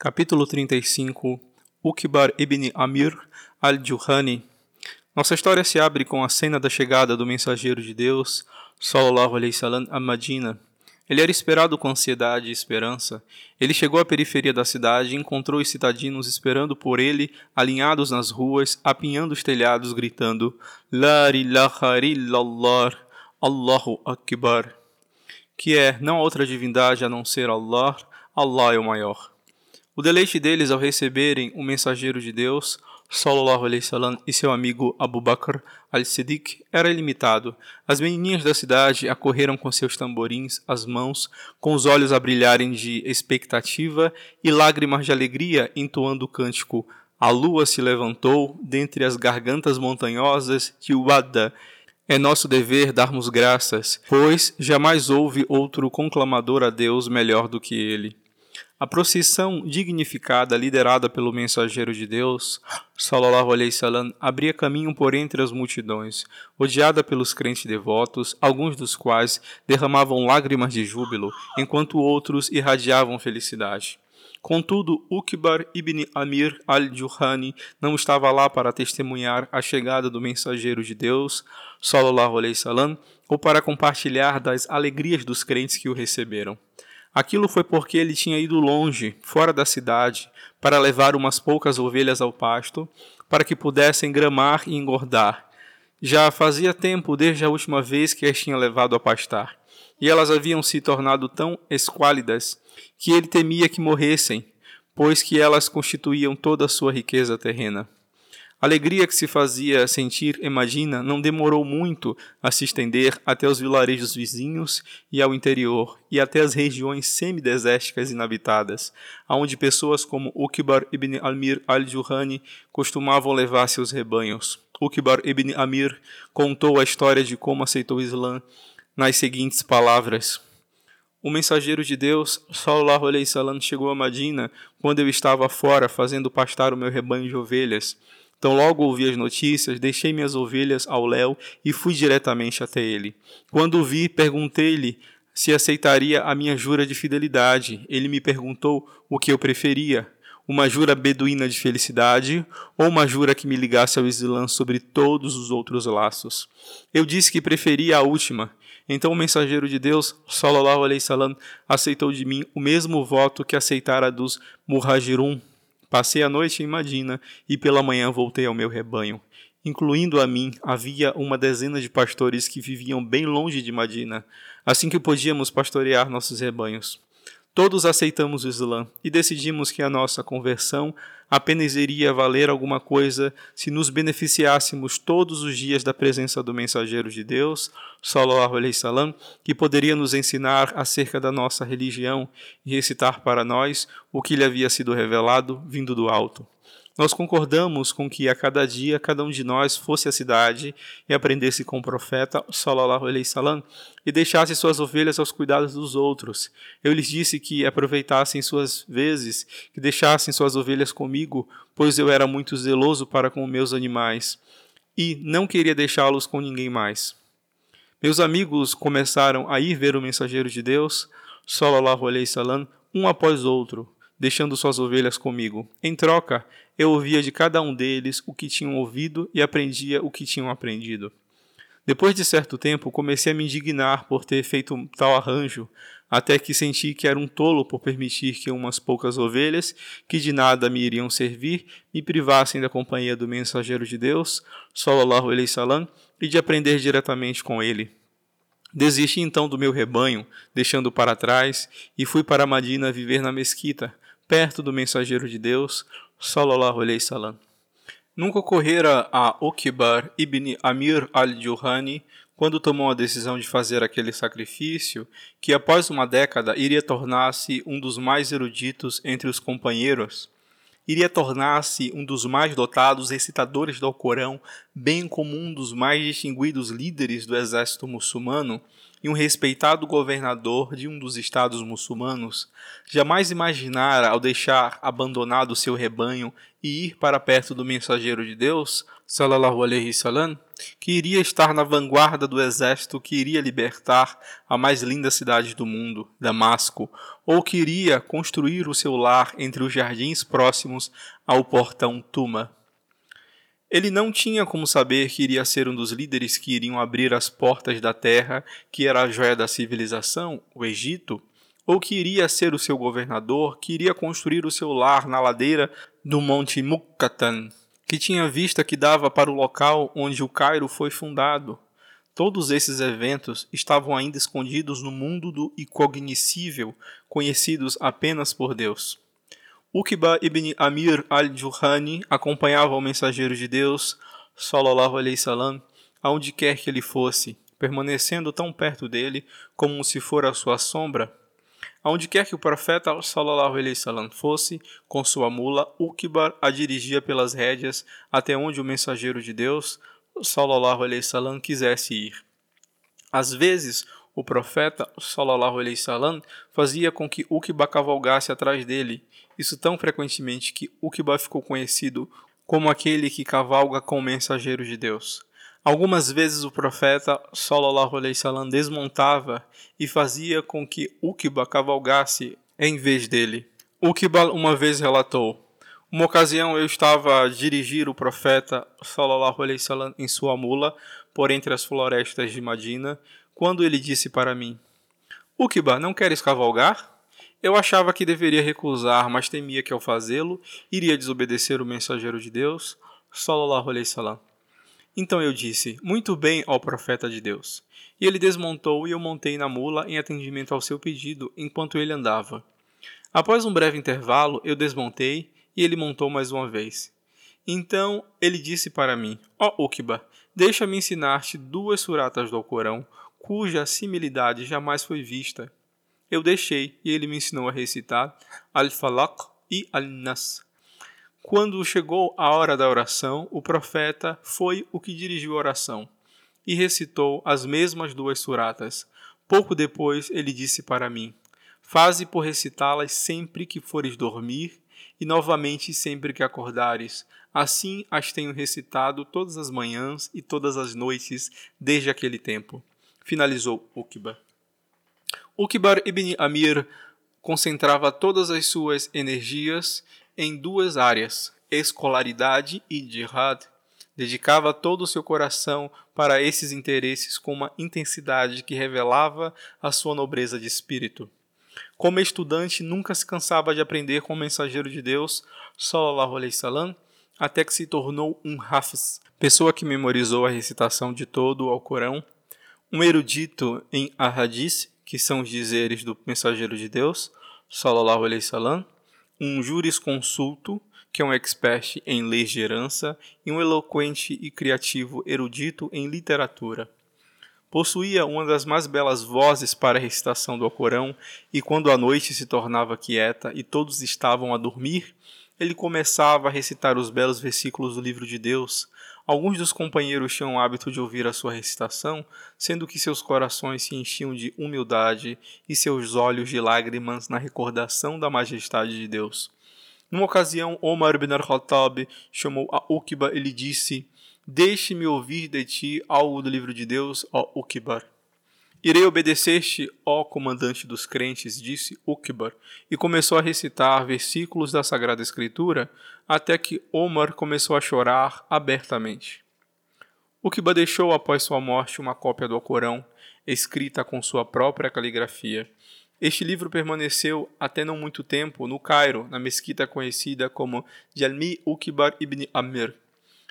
Capítulo 35 Ukbar ibn Amir al-Juhani Nossa história se abre com a cena da chegada do mensageiro de Deus, Sallallahu Alaihi Wasallam, a Madina. Ele era esperado com ansiedade e esperança. Ele chegou à periferia da cidade e encontrou os cidadinos esperando por ele, alinhados nas ruas, apinhando os telhados, gritando La ilaha illallah, Allahu Akbar, que é não outra divindade a não ser Allah, Allah é o maior. O deleite deles ao receberem o mensageiro de Deus, Sallallahu Alaihi Wasallam, e seu amigo Abu Bakr al-Siddiq era ilimitado. As menininhas da cidade acorreram com seus tamborins às mãos, com os olhos a brilharem de expectativa e lágrimas de alegria, entoando o cântico A lua se levantou dentre as gargantas montanhosas de Wada. É nosso dever darmos graças, pois jamais houve outro conclamador a Deus melhor do que ele. A procissão dignificada, liderada pelo mensageiro de Deus, Sallallahu Alaihi Wasallam, abria caminho por entre as multidões, odiada pelos crentes devotos, alguns dos quais derramavam lágrimas de júbilo, enquanto outros irradiavam felicidade. Contudo, Ukbar ibn Amir al-Juhani não estava lá para testemunhar a chegada do mensageiro de Deus, Sallallahu Alaihi Wasallam, ou para compartilhar das alegrias dos crentes que o receberam. Aquilo foi porque ele tinha ido longe, fora da cidade, para levar umas poucas ovelhas ao pasto, para que pudessem gramar e engordar. Já fazia tempo desde a última vez que as tinha levado a pastar, e elas haviam se tornado tão esquálidas que ele temia que morressem, pois que elas constituíam toda a sua riqueza terrena. A alegria que se fazia sentir em Madina não demorou muito a se estender até os vilarejos vizinhos e ao interior, e até as regiões semidesérticas inabitadas, aonde pessoas como Ukbar ibn Almir al-Juhani costumavam levar seus rebanhos. Ukbar ibn Amir contou a história de como aceitou o Islã nas seguintes palavras: o mensageiro de Deus, Sallallahu Alaihi chegou a Madina quando eu estava fora fazendo pastar o meu rebanho de ovelhas. Então, logo ouvi as notícias, deixei minhas ovelhas ao léu e fui diretamente até ele. Quando o vi, perguntei-lhe se aceitaria a minha jura de fidelidade. Ele me perguntou o que eu preferia: uma jura beduína de felicidade ou uma jura que me ligasse ao Islã sobre todos os outros laços. Eu disse que preferia a última. Então o mensageiro de Deus, sallallahu alaihi wasallam, aceitou de mim o mesmo voto que aceitara dos Muhajirun, Passei a noite em Madina e pela manhã voltei ao meu rebanho. Incluindo a mim, havia uma dezena de pastores que viviam bem longe de Madina, assim que podíamos pastorear nossos rebanhos. Todos aceitamos o Islã e decidimos que a nossa conversão apenas iria valer alguma coisa se nos beneficiássemos todos os dias da presença do mensageiro de Deus, sallallahu alaihi salam, que poderia nos ensinar acerca da nossa religião e recitar para nós o que lhe havia sido revelado vindo do alto. Nós concordamos com que a cada dia cada um de nós fosse à cidade e aprendesse com o profeta sallallahu alaihi salam e deixasse suas ovelhas aos cuidados dos outros. Eu lhes disse que aproveitassem suas vezes, que deixassem suas ovelhas comigo, pois eu era muito zeloso para com meus animais e não queria deixá-los com ninguém mais. Meus amigos começaram a ir ver o mensageiro de Deus, sallallahu alaihi salam, um após outro deixando suas ovelhas comigo. Em troca, eu ouvia de cada um deles o que tinham ouvido e aprendia o que tinham aprendido. Depois de certo tempo, comecei a me indignar por ter feito tal arranjo, até que senti que era um tolo por permitir que umas poucas ovelhas, que de nada me iriam servir, me privassem da companhia do mensageiro de Deus, sallallahu alaihi salam, e de aprender diretamente com ele. Desisti então do meu rebanho, deixando para trás, e fui para Madina viver na mesquita, perto do mensageiro de Deus, sallallahu alaihi salam. Nunca ocorrera a Okbar ibn Amir al-Juhani, quando tomou a decisão de fazer aquele sacrifício, que após uma década iria tornar-se um dos mais eruditos entre os companheiros, iria tornar-se um dos mais dotados recitadores do Alcorão, bem como um dos mais distinguidos líderes do exército muçulmano, e um respeitado governador de um dos estados muçulmanos, jamais imaginara, ao deixar abandonado seu rebanho e ir para perto do mensageiro de Deus, sallallahu alaihi salam, que iria estar na vanguarda do exército que iria libertar a mais linda cidade do mundo, Damasco, ou que iria construir o seu lar entre os jardins próximos ao portão Tuma. Ele não tinha como saber que iria ser um dos líderes que iriam abrir as portas da terra, que era a joia da civilização, o Egito, ou que iria ser o seu governador, que iria construir o seu lar na ladeira do Monte Mukkatan, que tinha vista que dava para o local onde o Cairo foi fundado. Todos esses eventos estavam ainda escondidos no mundo do incognoscível, conhecidos apenas por Deus. Uqba ibn Amir al-Juhani acompanhava o mensageiro de Deus, sallallahu alaihi salam, aonde quer que ele fosse, permanecendo tão perto dele como se fora a sua sombra. Aonde quer que o profeta sallallahu alaihi salam fosse, com sua mula, Uqba a dirigia pelas rédeas até onde o mensageiro de Deus, sallallahu alaihi salam, quisesse ir. Às vezes, o profeta sallallahu alaihi salam fazia com que Uqba cavalgasse atrás dele, isso tão frequentemente que Uqba ficou conhecido como aquele que cavalga com o mensageiro de Deus. Algumas vezes o profeta sallallahu alaihi wasallam desmontava e fazia com que Uqba cavalgasse em vez dele. Uqba uma vez relatou: uma ocasião eu estava a dirigir o profeta sallallahu alaihi wasallam em sua mula por entre as florestas de Madina, quando ele disse para mim: Uqba, não queres cavalgar? Eu achava que deveria recusar, mas temia que ao fazê-lo iria desobedecer o mensageiro de Deus, sallallahu alaihi salam. Então eu disse: Muito bem, ó profeta de Deus. E ele desmontou e eu montei na mula em atendimento ao seu pedido enquanto ele andava. Após um breve intervalo, eu desmontei e ele montou mais uma vez. Então ele disse para mim: Ó oh, deixa-me ensinar-te duas suratas do Alcorão, cuja similidade jamais foi vista eu deixei e ele me ensinou a recitar Al-Falaq e Al-Nas. Quando chegou a hora da oração, o profeta foi o que dirigiu a oração e recitou as mesmas duas suratas. Pouco depois ele disse para mim: Faze por recitá-las sempre que fores dormir e novamente sempre que acordares. Assim as tenho recitado todas as manhãs e todas as noites desde aquele tempo. Finalizou Uqba. Uqbar ibn Amir concentrava todas as suas energias em duas áreas, escolaridade e jihad. Dedicava todo o seu coração para esses interesses com uma intensidade que revelava a sua nobreza de espírito. Como estudante, nunca se cansava de aprender com o mensageiro de Deus, sallallahu alaihi salam, até que se tornou um hafiz, pessoa que memorizou a recitação de todo o Alcorão, um erudito em ahadith que são os dizeres do mensageiro de Deus, sallallahu alaihi salam, um jurisconsulto, que é um expert em leis de herança, e um eloquente e criativo erudito em literatura. Possuía uma das mais belas vozes para a recitação do Alcorão, e quando a noite se tornava quieta e todos estavam a dormir, ele começava a recitar os belos versículos do livro de Deus, Alguns dos companheiros tinham o hábito de ouvir a sua recitação, sendo que seus corações se enchiam de humildade e seus olhos de lágrimas na recordação da majestade de Deus. Numa ocasião, Omar ibn al-Khattab chamou a Uqba e lhe disse: Deixe-me ouvir de ti algo do livro de Deus, ó Uqbar. Irei obedecer-te, ó comandante dos crentes, disse Uqbar, e começou a recitar versículos da Sagrada Escritura, até que Omar começou a chorar abertamente. Uqba deixou após sua morte uma cópia do Alcorão, escrita com sua própria caligrafia. Este livro permaneceu até não muito tempo no Cairo, na mesquita conhecida como Jalmi Uqbar ibn Amir,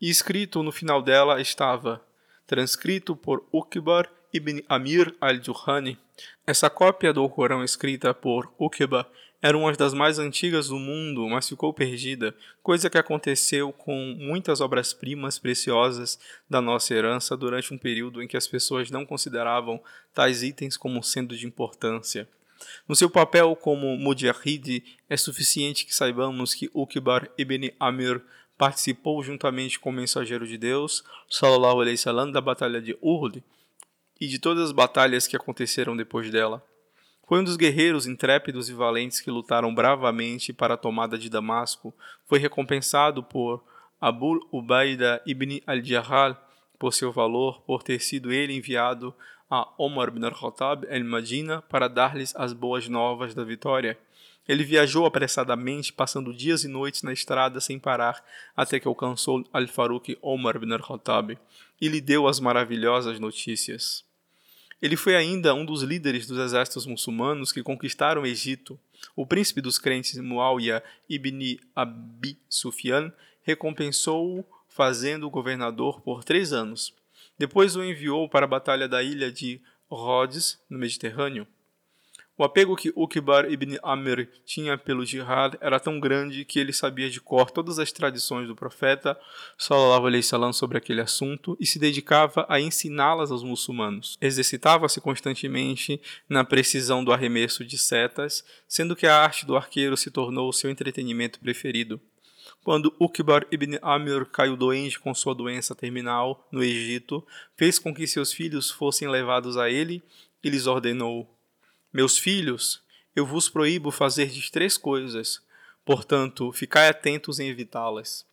e escrito no final dela estava, transcrito por Uqbar Ibn Amir al-Juhani. Essa cópia do Corão escrita por Uqba era uma das mais antigas do mundo, mas ficou perdida, coisa que aconteceu com muitas obras-primas preciosas da nossa herança durante um período em que as pessoas não consideravam tais itens como sendo de importância. No seu papel como Mujahid, é suficiente que saibamos que Uqbar ibn Amir participou juntamente com o mensageiro de Deus, sallallahu alaihi wasallam, da batalha de Uhud, e de todas as batalhas que aconteceram depois dela. Foi um dos guerreiros intrépidos e valentes que lutaram bravamente para a tomada de Damasco. Foi recompensado por Abul Ubaida ibn al-Jarrah por seu valor, por ter sido ele enviado a Omar ibn al-Khattab el-Madina para dar-lhes as boas novas da vitória. Ele viajou apressadamente, passando dias e noites na estrada sem parar, até que alcançou Al-Faruq Omar ibn al-Khattab e lhe deu as maravilhosas notícias. Ele foi ainda um dos líderes dos exércitos muçulmanos que conquistaram o Egito. O príncipe dos crentes Muawiyah ibn Abi Sufyan recompensou-o fazendo-o governador por três anos. Depois o enviou para a batalha da ilha de Rhodes, no Mediterrâneo. O apego que Uqbar ibn Amr tinha pelo jihad era tão grande que ele sabia de cor todas as tradições do profeta sallallahu alaihi wasallam sobre aquele assunto e se dedicava a ensiná-las aos muçulmanos. Exercitava-se constantemente na precisão do arremesso de setas, sendo que a arte do arqueiro se tornou seu entretenimento preferido. Quando Uqbar ibn Amr caiu doente com sua doença terminal no Egito, fez com que seus filhos fossem levados a ele e lhes ordenou meus filhos, eu vos proíbo fazer três coisas, portanto, ficai atentos em evitá-las.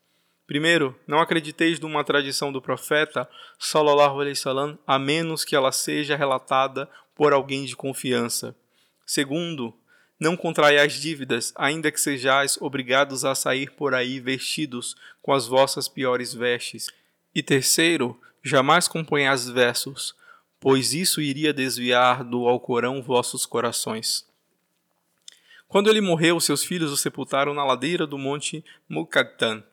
Primeiro, não acrediteis numa tradição do profeta, sallallahu alaihi a menos que ela seja relatada por alguém de confiança. Segundo, não contraiais dívidas, ainda que sejais obrigados a sair por aí vestidos com as vossas piores vestes. E terceiro, jamais componhais versos, pois isso iria desviar do Alcorão vossos corações. Quando ele morreu, seus filhos o sepultaram na ladeira do monte Mukattan.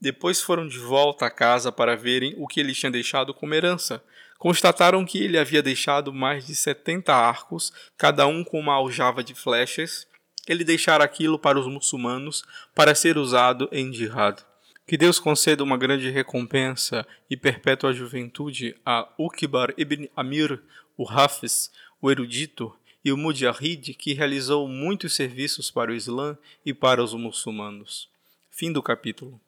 Depois foram de volta à casa para verem o que ele tinha deixado como herança. Constataram que ele havia deixado mais de setenta arcos, cada um com uma aljava de flechas. Ele deixara aquilo para os muçulmanos para ser usado em jihad. Que Deus conceda uma grande recompensa e perpétua juventude a Uqbar ibn Amir, o Hafiz, o erudito, e o Mujahid, que realizou muitos serviços para o Islã e para os muçulmanos. Fim do capítulo.